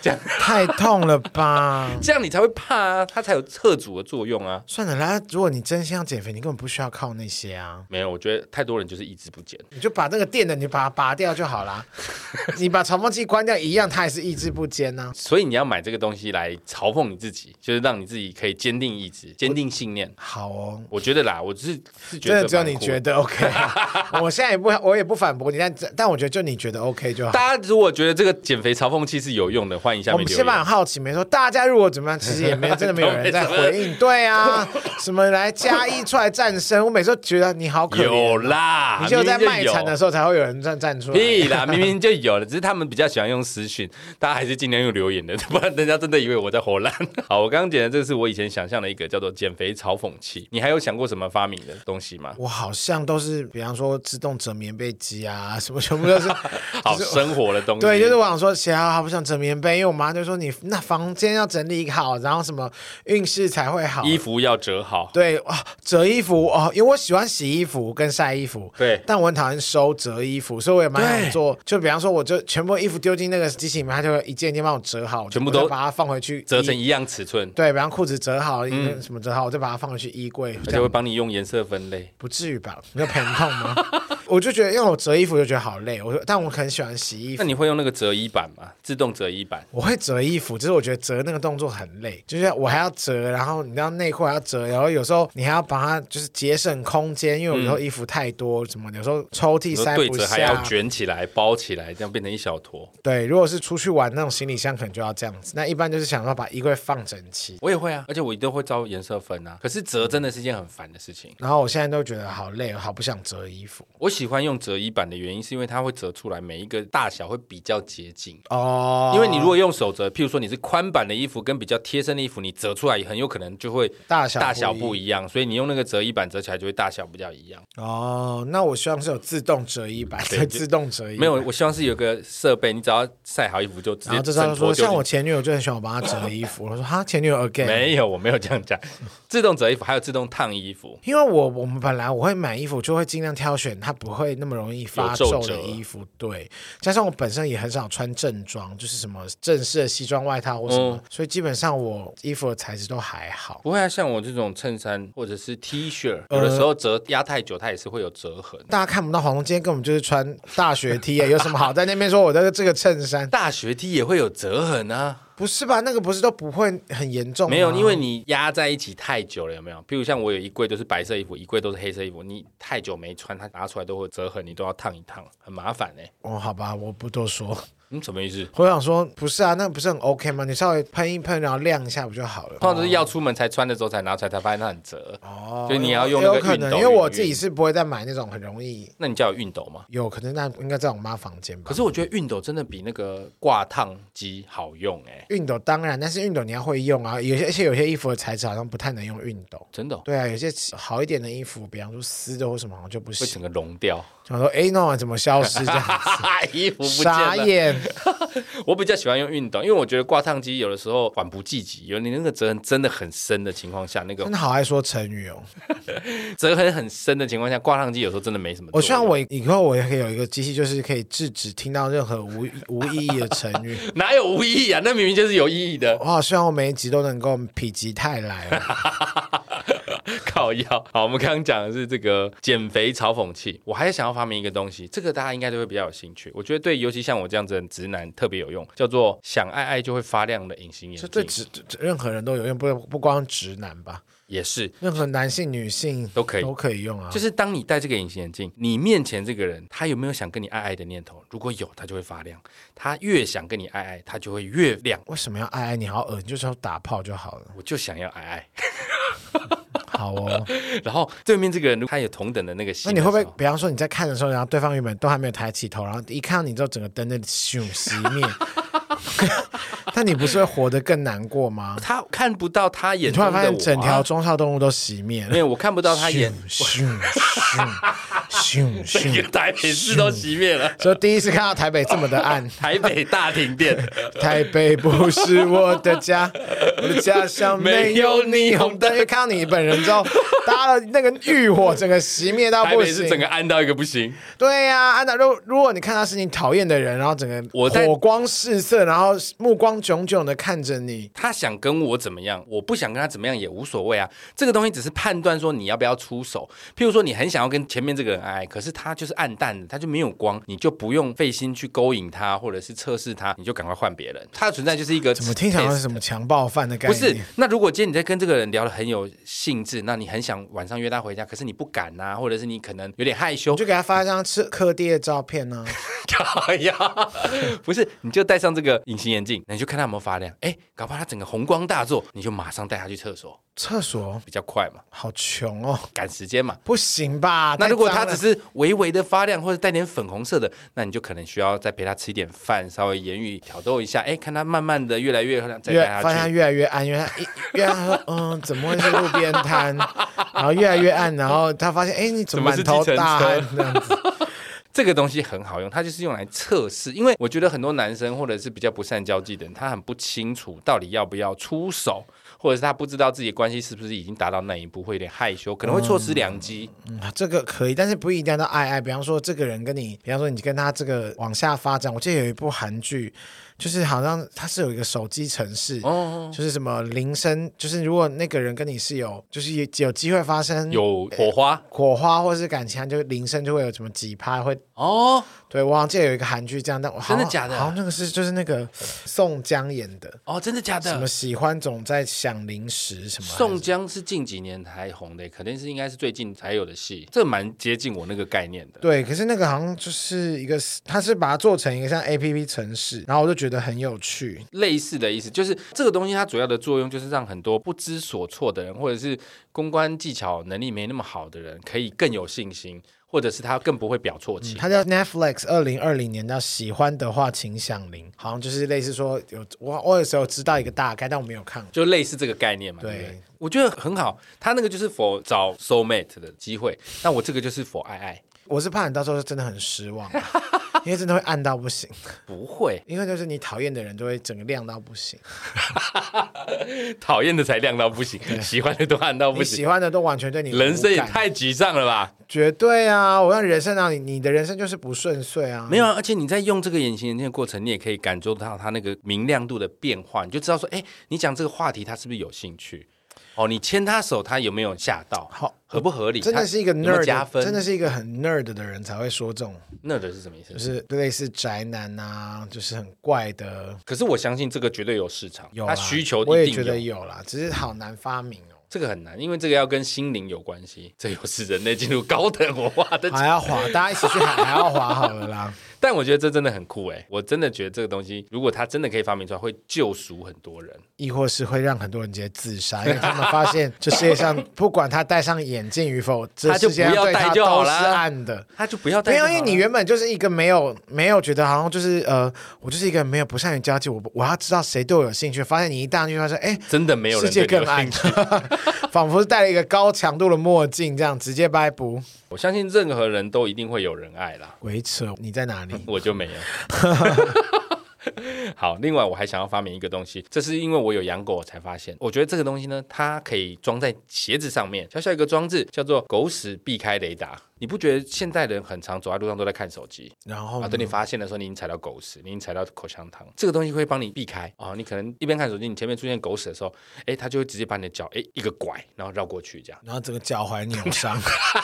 这样太痛了吧？这样你才会怕啊，它才有测阻的作用啊。算了啦，如果你真心要减肥，你根本不需要靠那些啊。没有，我觉得太多人就是意志不坚，你就把那个电的你把它拔掉就好啦。你把嘲讽器关掉一样，它也是意志不坚呢、啊。所以你要买这个东西来嘲讽你自己，就是让你自己可以坚定意志、坚定信念。好哦，我觉得啦，我是是觉得真的只有你觉得 OK，我现在也不我也不反驳你，但但我觉得就你觉得 OK 就好。大家如果觉得这个减肥嘲讽器是有用的，欢迎下面留言。我们先蛮好奇，没说大家如果怎么样，其实也没有真的没有人在回应。对啊，什么来加一出来战声，我每次都觉得你好可怜。有啦，你就在卖惨的时候才会有人站站出来。屁啦，明明就有了，只是他们比较喜欢用私讯，大家还是尽量用留言的，不然人家真的以为我在唬烂。好，我刚刚讲的这个是我以前想象的一个叫做减肥嘲讽器。你还有想过什么发明的东西吗？我好像都是，比方说自动折棉被机啊，什么全部都是好生活的东西。对，就是我想说，写好好不想折棉被，因为我妈就说你那房间要整理好，然后什么运势才会好，衣服要折好。对啊，折衣服哦，因为我喜欢洗衣服跟晒衣服。对，但我很讨厌收折衣服，所以我也蛮想做。就比方说，我就全部衣服丢进那个机器里面，它就会一件一件帮我折好，全部都把它放回去，折成一样尺寸。对，比方裤子折好，嗯，什么折好，我再把它放回去衣柜，而且会帮你用颜色分类。不至于吧？你有疼痛吗？我就觉得，因为我折衣服就觉得好累。我说，但我很喜欢洗衣服。那你会用那个折衣板吗？自动折衣板？我会折衣服，只是我觉得折那个动作很累，就是我还要折，然后你知道内裤还要折，然后有时候你还要把它就是节省空间，因为有时候衣服太多，什么有时候抽屉塞不下，还要卷起来包起来，这样变成一小坨。对，如果是出去玩那种行李箱，可能就要这样子。那一般就是想要把衣柜放整齐。我也会啊，而且我一定会照颜色分啊。可是折真的是一件很烦的事情。然后我现在都觉得好累，好不想折衣服。我喜欢用折衣板的原因是因为它会折出来每一个大小会比较接近哦。因为你如果用手折，譬如说你是宽版的衣服跟比较贴身的衣服，你折出来也很有可能就会大小大小不一样。所以你用那个折衣板折起来就会大小比较一样。哦，那我希望是有自动折衣板，对，自动折衣。没有，我希望是有个设备，你只要晒好衣服就直接。然后这时候说，像我前女友就很喜欢我帮她折衣服。我说哈，前女友 again。没有，我没有这样讲。自动折衣服还有自动烫衣服，因为我我们本来我会买衣服就会尽量挑选它不会那么容易发皱的衣服，对。加上我本身也很少穿正装，就是什么正式的西装外套或什么，嗯、所以基本上我衣服的材质都还好。不会啊，像我这种衬衫或者是 T 恤，有的时候折压太久，它也是会有折痕。大家看不到黄龙今天根本就是穿大学 T 啊，有什么好在那边说我的这个衬衫？大学 T 也会有折痕啊。不是吧？那个不是都不会很严重？没有，因为你压在一起太久了，有没有？譬如像我有一柜都是白色衣服，一柜都是黑色衣服，你太久没穿，它拿出来都会折痕，你都要烫一烫，很麻烦呢。哦，好吧，我不多说。嗯，什么意思？我想说，不是啊，那不是很 OK 吗？你稍微喷一喷，然后晾一下不就好了？通常都是要出门才穿的时候才拿出来，才发现它很折。哦，所以你要用那个熨斗。因为我自己是不会再买那种很容易。那你家有熨斗吗？有可能，那应该在我妈房间吧。可是我觉得熨斗真的比那个挂烫机好用哎。熨斗当然，但是熨斗你要会用啊。有些而且有些衣服的材质好像不太能用熨斗。真的？对啊，有些好一点的衣服，比方说丝的或什么，好像就不行。会整个融掉。想说，哎，那怎么消失这样 衣服不见了。傻眼。我比较喜欢用熨斗，因为我觉得挂烫机有的时候缓不济急，有你那个折痕真的很深的情况下，那个真的好爱说成语哦。折痕很深的情况下，挂烫机有时候真的没什么。我希望我以后我也可以有一个机器，就是可以制止听到任何无无意义的成语。哪有无意义啊？那明明就是有意义的。我好希望我每一集都能够否极泰来。靠腰。好，我们刚刚讲的是这个减肥嘲讽器。我还想要发明一个东西，这个大家应该都会比较有兴趣。我觉得对，尤其像我这样子的直男特别有用，叫做想爱爱就会发亮的隐形眼镜。这对直任何人都有用，不不光直男吧？也是，任何男性、女性都可以都可以用啊。就是当你戴这个隐形眼镜，你面前这个人他有没有想跟你爱爱的念头？如果有，他就会发亮。他越想跟你爱爱，他就会越亮。为什么要爱爱？你好恶，你就是要打炮就好了。我就想要爱爱。好哦。然后对面这个人，他有同等的那个心。那你会不会，比方说你在看的时候，然后对方原本都还没有抬起头，然后一看到你之后，整个灯就咻熄灭。但你不是会活得更难过吗？他看不到他眼，你突然发现整条中孝动物都熄灭了。没有，我看不到他眼。咻咻咻咻，整个台北市都熄灭了。所以第一次看到台北这么的暗，台北大停电。台北不是我的家，我的家乡没有霓虹灯。因为看到你本人之后，搭了那个浴火，整个熄灭到不行，整个暗到一个不行。对呀、啊，暗到如如果你看他是你讨厌的人，然后整个火光四射，然后目光炯炯的看着你，他想跟我怎么样，我不想跟他怎么样也无所谓啊。这个东西只是判断说你要不要出手。譬如说你很想要跟前面这个人爱，可是他就是暗淡的，他就没有光，你就不用费心去勾引他，或者是测试他，你就赶快换别人。他的存在就是一个怎么听起来是什么强暴犯的感觉？不是。那如果今天你在跟这个人聊得很有兴致，那你很想晚上约他回家，可是你不敢啊，或者是你可能有点害羞，就给他发一张吃柯爹的照片呢、啊？哎呀，不是，你就戴上这个隐形眼镜，那你就看他有没有发亮。哎，搞不好他整个红光大作，你就马上带他去厕所。厕所比较快嘛？好穷哦，赶时间嘛？不行吧？那如果他只是微微的发亮，或者带点粉红色的，那你就可能需要再陪他吃一点饭，稍微言语挑逗一下。哎，看他慢慢的越来越亮。发现他越来越暗，因为他一 嗯，怎么会是路边摊？然后越来越暗，然后他发现哎，你怎么满头大汗这样子？这个东西很好用，它就是用来测试。因为我觉得很多男生或者是比较不善交际的人，他很不清楚到底要不要出手。或者是他不知道自己的关系是不是已经达到那一步，会有点害羞，可能会错失良机。嗯，这个可以，但是不一定要到爱爱。比方说，这个人跟你，比方说你跟他这个往下发展，我记得有一部韩剧。就是好像它是有一个手机程式，哦，就是什么铃声，就是如果那个人跟你是有，就是有有机会发生有火花，火花或是感情，就铃声就会有什么几拍会哦。对，我好像记得有一个韩剧这样，但我真的假的？好像那个是就是那个宋江演的哦，真的假的？什么喜欢总在想零食什么？宋江是近几年才红的，肯定是应该是最近才有的戏，这蛮接近我那个概念的。对，可是那个好像就是一个，他是把它做成一个像 APP 城市，然后我就。觉得很有趣，类似的意思就是这个东西，它主要的作用就是让很多不知所措的人，或者是公关技巧能力没那么好的人，可以更有信心，或者是他更不会表错情。他、嗯、叫 Netflix，二零二零年叫喜欢的话请响铃，好像就是类似说有我我有时候知道一个大概，但我没有看，就类似这个概念嘛。对，对，我觉得很好。他那个就是 for 找 soul mate 的机会，那我这个就是 for 爱爱。我是怕你到时候真的很失望，因为真的会暗到不行。不会，因为就是你讨厌的人就会整个亮到不行，讨厌的才亮到不行，喜欢的都暗到不行，喜欢的都完全对你人生也太沮丧了吧？绝对啊！我让人生让你，你的人生就是不顺遂啊。没有啊，而且你在用这个隐形眼镜的过程，你也可以感受到它那个明亮度的变化，你就知道说，哎，你讲这个话题，他是不是有兴趣？哦，你牵他手，他有没有吓到？好，合不合理？真的是一个 nerd 加分，真的是一个很 nerd 的人才会说这种 nerd 是什么意思？就是类似宅男啊，就是很怪的。可是我相信这个绝对有市场，有他需求，我也觉得有啦，只是好难发明哦。这个很难，因为这个要跟心灵有关系，这又是人类进入高等文化的，还要滑，大家一起去海还要滑好了啦。但我觉得这真的很酷哎！我真的觉得这个东西，如果它真的可以发明出来，会救赎很多人，亦或是会让很多人直接自杀，因为他们发现这世界上 不管他戴上眼镜与否，他就不要戴就好了。是暗的，他就不要戴。没有，因为你原本就是一个没有没有觉得好像就是呃，我就是一个没有不善于交际，我我要知道谁对我有兴趣。发现你一戴上去，他说哎，真的没有人世界更暗，仿佛是戴了一个高强度的墨镜，这样直接掰不。我相信任何人都一定会有人爱啦。鬼扯，你在哪里？我就没有。好，另外我还想要发明一个东西，这是因为我有养狗我才发现。我觉得这个东西呢，它可以装在鞋子上面，小小一个装置，叫做“狗屎避开雷达”。你不觉得现代人很常走在路上都在看手机？然后啊，等你发现的时候，你已经踩到狗屎，你已经踩到口香糖。这个东西会帮你避开啊。你可能一边看手机，你前面出现狗屎的时候，哎，它就会直接把你的脚哎一个拐，然后绕过去这样，然后整个脚踝扭伤。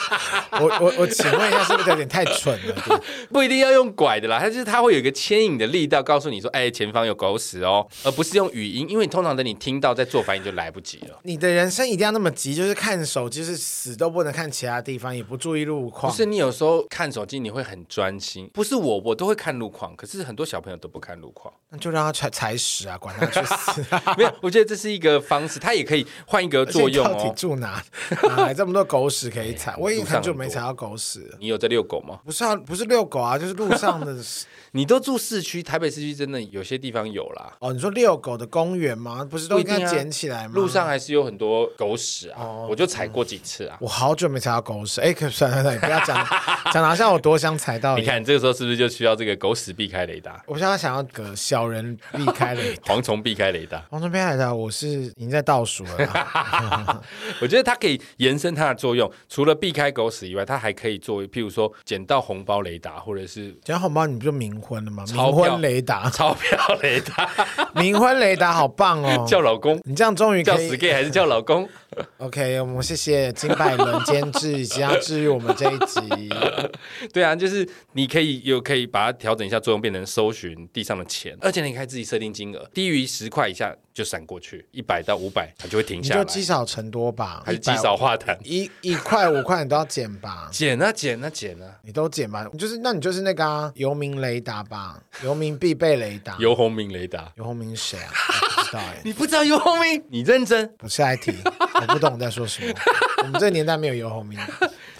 我我我请问一下，是不是有点太蠢了？不一定要用拐的啦，它就是它会有一个牵引的力道，告诉你说，哎，前方有狗屎哦，而不是用语音，因为你通常等你听到再做反应就来不及了。你的人生一定要那么急，就是看手机是死都不能看其他地方，也不注意路况。不是你有时候看手机你会很专心，不是我我都会看路况，可是很多小朋友都不看路况，那就让他踩踩屎啊，管他去死啊！没有，我觉得这是一个方式，他也可以换一个作用哦。到底住哪？哪来这么多狗屎可以踩？我已经很久没踩到狗屎了。你有在遛狗吗？不是啊，不是遛狗啊，就是路上的。你都住市区，台北市区真的有些地方有啦。哦，你说遛狗的公园吗？不是都应该捡起来吗？路上还是有很多狗屎啊，我就踩过几次啊。我好久没踩到狗屎，哎，可 算了算了，不要讲 讲的好像我多想踩到。你看这个时候是不是就需要这个狗屎避开雷达？我现在想要个小人避开雷达，蝗虫避开雷达，蝗虫避开雷达，我是已经在倒数了。我觉得它可以延伸它的作用，除了避开狗屎以外，它还可以作为，譬如说捡到红包雷达，或者是捡到红包，你不就冥婚了吗？冥婚雷达，钞票雷达，冥婚雷达好棒哦！叫老公，你这样终于叫死 gay 还是叫老公 OK，我们谢谢金百伦监制以及他 治愈我们这一集。对啊，就是你可以有可以把它调整一下作用，变成搜寻地上的钱，而且你可以自己设定金额，低于十块以下就闪过去，一百到五百它就会停下来。你就积少成多吧，还是积少化痰？一一块五块你都要减吧？减啊减啊减啊！你都减吧？就是那你就是那个啊，游民雷达吧？游民必备雷达。游鸿明雷达。游鸿明是谁啊？不知道哎。你不知道游鸿明？你认真？我是爱提，我不懂你在说什么。我们这个年代没有游鸿明。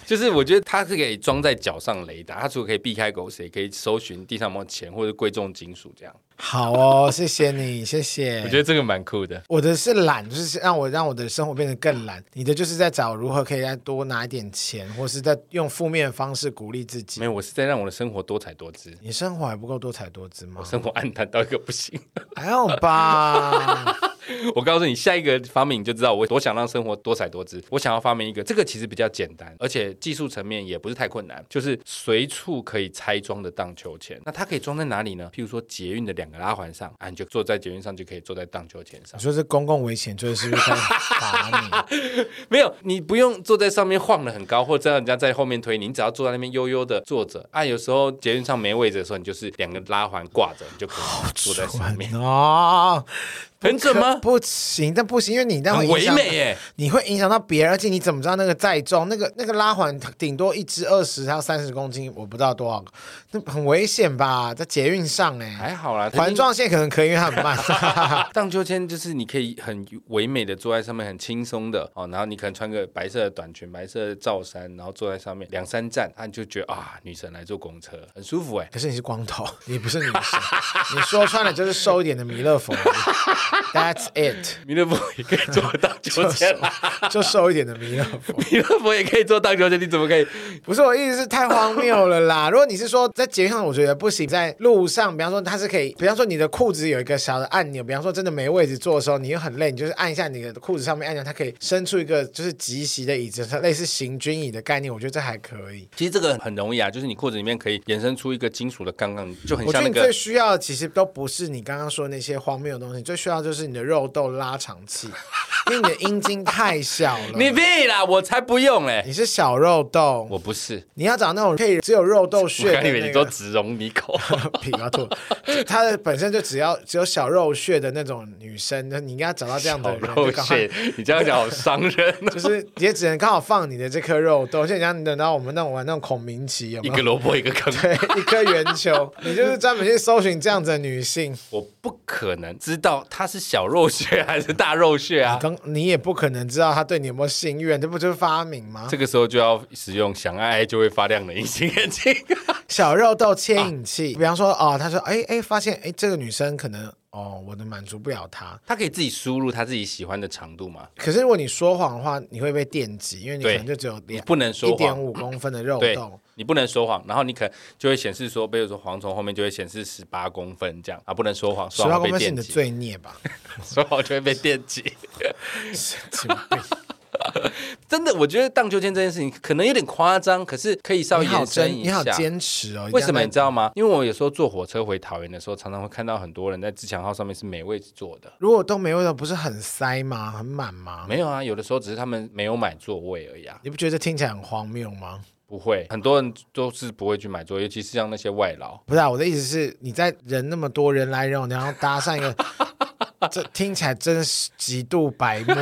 就是我觉得它是可以装在脚上雷达，它除了可以避开狗屎，也可以搜寻地上有没有钱或者贵重金属这样。好哦，谢谢你，谢谢。我觉得这个蛮酷的。我的是懒，就是让我让我的生活变得更懒。你的就是在找如何可以再多拿一点钱，或是在用负面的方式鼓励自己。没有，我是在让我的生活多彩多姿。你生活还不够多彩多姿吗？我生活暗淡到一个不行。还好吧。我告诉你，下一个发明你就知道我多想让生活多彩多姿。我想要发明一个，这个其实比较简单，而且技术层面也不是太困难，就是随处可以拆装的荡秋千。那它可以装在哪里呢？譬如说捷运的两个拉环上，啊，你就坐在捷运上就可以坐在荡秋千上。你说是公共危险，就是不是在打你？没有，你不用坐在上面晃的很高，或者让人家在后面推你，你只要坐在那边悠悠的坐着。啊，有时候捷运上没位置的时候，你就是两个拉环挂着，你就可以坐在上面哦。很准吗？不行，但不行，因为你那会唯美耶，你会影响到别人，而且你怎么知道那个载重？那个那个拉环顶多一支二十，还有三十公斤，我不知道多少个，那很危险吧？在捷运上哎，还好啦，环状线可能可以，因为它很慢。荡秋千就是你可以很唯美的坐在上面，很轻松的哦，然后你可能穿个白色的短裙、白色的罩衫，然后坐在上面两三站，啊，你就觉得啊，女神来坐公车，很舒服哎。可是你是光头，你不是女神，你说穿了就是瘦一点的弥勒佛。That's it，弥勒佛也可以做荡秋千啦，就瘦一点的弥勒佛，弥勒佛也可以做荡秋千，你怎么可以？不是我意思是太荒谬了啦！如果你是说在街上，我觉得不行，在路上，比方说它是可以，比方说你的裤子有一个小的按钮，比方说真的没位置坐的时候，你又很累，你就是按一下你的裤子上面按钮，它可以伸出一个就是即席的椅子，它类似行军椅的概念，我觉得这还可以。其实这个很容易啊，就是你裤子里面可以延伸出一个金属的杠杠，就很像那个。我觉得你最需要的其实都不是你刚刚说的那些荒谬的东西，最需要就是你的肉豆拉长器，因为你的阴茎太小了。你屁啦，我才不用嘞！你是小肉豆，我不是。你要找那种可以只有肉豆穴的、那个，我以为你都只容你口。屁啊吐！它的本身就只要只有小肉穴的那种女生，那你应该找到这样的肉穴。你这样讲好伤人、哦，就是也只能刚好放你的这颗肉豆。就像等到我们那种玩那种孔明棋，有没有？一个萝卜一个坑，对，一颗圆球。你就是专门去搜寻这样子的女性。我不可能知道她是小肉穴还是大肉穴啊？刚你也不可能知道他对你有没有心愿，这不就是发明吗？这个时候就要使用想爱爱就会发亮的隐形眼镜，小肉豆牵引器。啊、比方说，哦，他说，哎哎，发现，哎，这个女生可能。哦，我的满足不了他，他可以自己输入他自己喜欢的长度吗？可是如果你说谎的话，你会被电击，因为你可能就只有你不能说一点五公分的肉洞，你不能说谎，然后你可能就会显示说，比如说蝗虫后面就会显示十八公分这样。啊，不能说谎，十八公分是你的罪孽吧？说谎就会被电击，神经病。真的，我觉得荡秋千这件事情可能有点夸张，可是可以稍微延伸一下。你好坚持哦！为什么你知道吗？因为我有时候坐火车回桃园的时候，常常会看到很多人在自强号上面是没位置坐的。如果都没位置，不是很塞吗？很满吗？没有啊，有的时候只是他们没有买座位而已啊。你不觉得听起来很荒谬吗？不会，很多人都是不会去买座，尤其是像那些外劳。不是啊，我的意思是，你在人那么多人来人往，然后搭上一个。这听起来真是极度白目、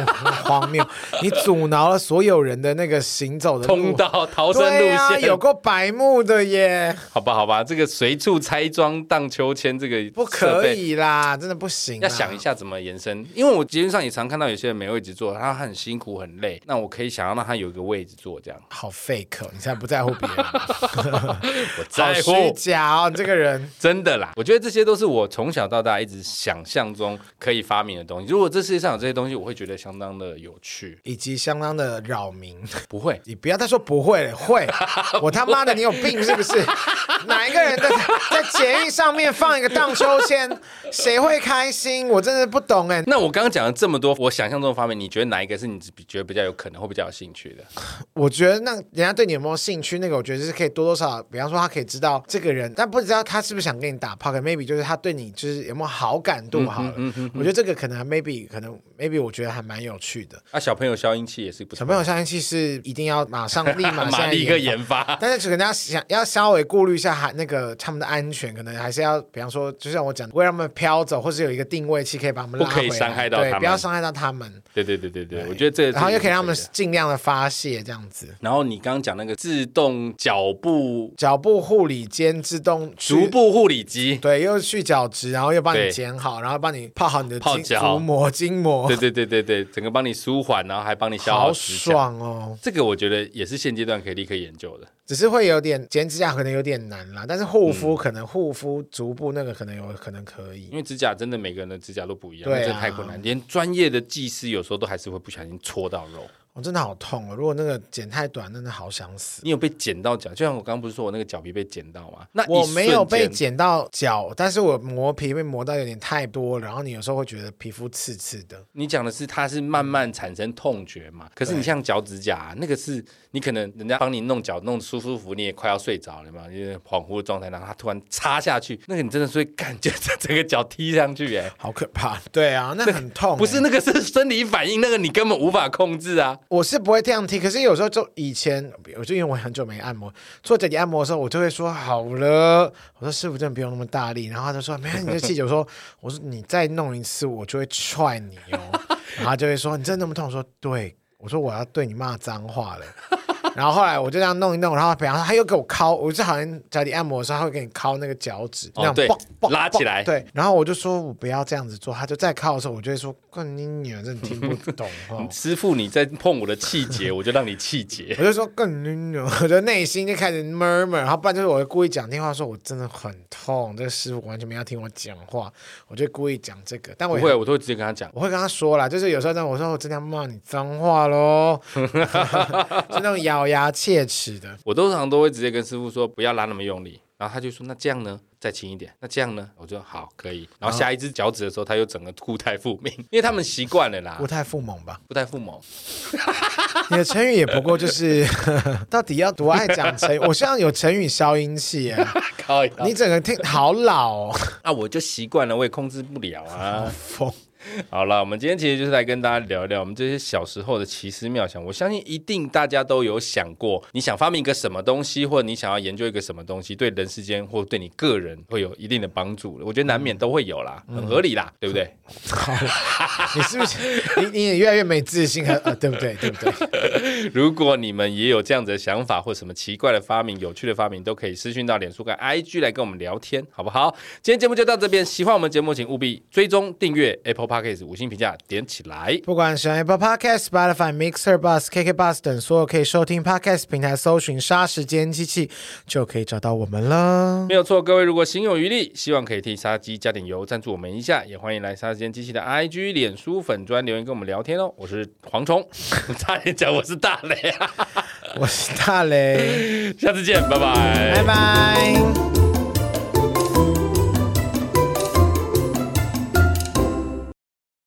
荒谬！你阻挠了所有人的那个行走的通道、逃生路线，啊、有够白目的耶！好吧，好吧，这个随处拆装荡秋千，这个不可以啦，真的不行。要想一下怎么延伸，因为我基本上也常看到有些人没位置坐，他很辛苦、很累，那我可以想要让他有一个位置坐，这样。好 fake，你现在不在乎别人？我在乎。虚假哦，这个人真的啦。我觉得这些都是我从小到大一直想象中可以发明的东西。如果这世界上有这些东西，我会觉得相当的有趣，以及相当的扰民。不会，你不要再说不会了，会。我他妈的，你有病是不是？哪一个人在在捷运上面放一个荡秋千，谁会开心？我真的不懂哎。那我刚刚讲了这么多，我想象中的发明，你觉得哪一个是你觉得比较有可能会比较有兴趣的？我觉得那人家对你有没有兴趣，那个我觉得是可以多多少少，比方说他可以知道这个人，但不知道他是不是想跟你打炮。可 maybe 就是他对你就是有没有好感度好了。嗯嗯、我觉得这个可能 maybe 可能 maybe 我觉得还蛮有趣的。啊，小朋友消音器也是不错。小朋友消音器是一定要马上立马 现在立刻研发，但是可能要想要稍微顾虑一下还那个他们的安全，可能还是要比方说，就像我讲，不会让他们飘走，或是有一个定位器可以把他们拉回来，不可以伤害到他们，对，不要伤害到他们。对对对对对，对我觉得这个，然后又可以让他们尽量的发泄这样子。然后你刚刚讲那个自动脚部脚部护理间自动足部护理机，对，又去角质，然后又帮你剪好，然后帮你泡好你的泡脚膜筋膜，对对对对对，整个帮你舒缓，然后还帮你消耗，好爽哦！这个我觉得也是现阶段可以立刻研究的。只是会有点剪指甲可能有点难啦，但是护肤可能护肤足部那个可能有可能可以，因为指甲真的每个人的指甲都不一样，对啊，这太困难，连专业的技师有时候都还是会不小心戳到肉。我、哦、真的好痛哦！如果那个剪太短，真的好想死。你有被剪到脚？就像我刚刚不是说我那个脚皮被剪到吗？那我没有被剪到脚，但是我磨皮被磨到有点太多，然后你有时候会觉得皮肤刺刺的。你讲的是它是慢慢产生痛觉嘛？可是你像脚趾甲、啊，那个是你可能人家帮你弄脚弄舒舒服，你也快要睡着了嘛，就是恍惚的状态，然后它突然插下去，那个你真的是会感觉 整个脚踢上去，哎，好可怕。对啊，那很痛。不是那个是生理反应，那个你根本无法控制啊。我是不会这样。可是有时候就以前，我就因为我很久没按摩，做脚底按摩的时候，我就会说好了。我说师傅真的不用那么大力，然后他就说没有，你就气球说，我说你再弄一次，我就会踹你哦。然后他就会说你真的那么痛？我说对，我说我要对你骂脏话了。然后后来我就这样弄一弄，然后比方说他又给我敲，我就好像脚底按摩的时候，他会给你敲那个脚趾，哦、这样对，拉起来。对，然后我就说我不要这样子做，他就再敲的时候，我就会说，干你女儿真的听不 懂哈。师傅你在碰我的气节，我就让你气节。我就说干你女儿，我的内心就开始 murmur，然后不然就是我会故意讲电话说，我真的很痛，这个师傅完全没有听我讲话，我就故意讲这个。但我不会，我都会直接跟他讲，我会跟他说啦，就是有时候呢，我说我真的要骂你脏话喽，就那种咬牙切齿。的，我通常都会直接跟师傅说不要拉那么用力，然后他就说那这样呢，再轻一点，那这样呢，我就好可以。然后下一只脚趾的时候，他又整个固态复命，因为他们习惯了啦。固态复萌吧，固态复萌。你的成语也不过就是，到底要多爱讲成语？我希望有成语消音器啊。你整个听好老哦。啊，我就习惯了，我也控制不了啊。好了，我们今天其实就是来跟大家聊一聊我们这些小时候的奇思妙想。我相信一定大家都有想过，你想发明一个什么东西，或者你想要研究一个什么东西，对人世间或对你个人会有一定的帮助。我觉得难免都会有啦，很合理啦，嗯、对不对？好，你是不是你你也越来越没自信啊？对不对？对不对？如果你们也有这样子的想法，或什么奇怪的发明、有趣的发明，都可以私讯到脸书跟 IG 来跟我们聊天，好不好？今天节目就到这边，喜欢我们节目，请务必追踪订阅 Apple。Podcast 五星评价点起来，不管是 Apple Podcast、Spotify、Mixer、Bus、KK Bus 等所有可以收听 Podcast 平台，搜寻“杀时间机器”就可以找到我们了。没有错，各位如果心有余力，希望可以替杀鸡加点油，赞助我们一下，也欢迎来杀时间机器的 IG、脸书粉砖留言跟我们聊天哦。我是蝗虫，差点讲我是大雷啊，我是大雷，下次见，拜拜，拜拜。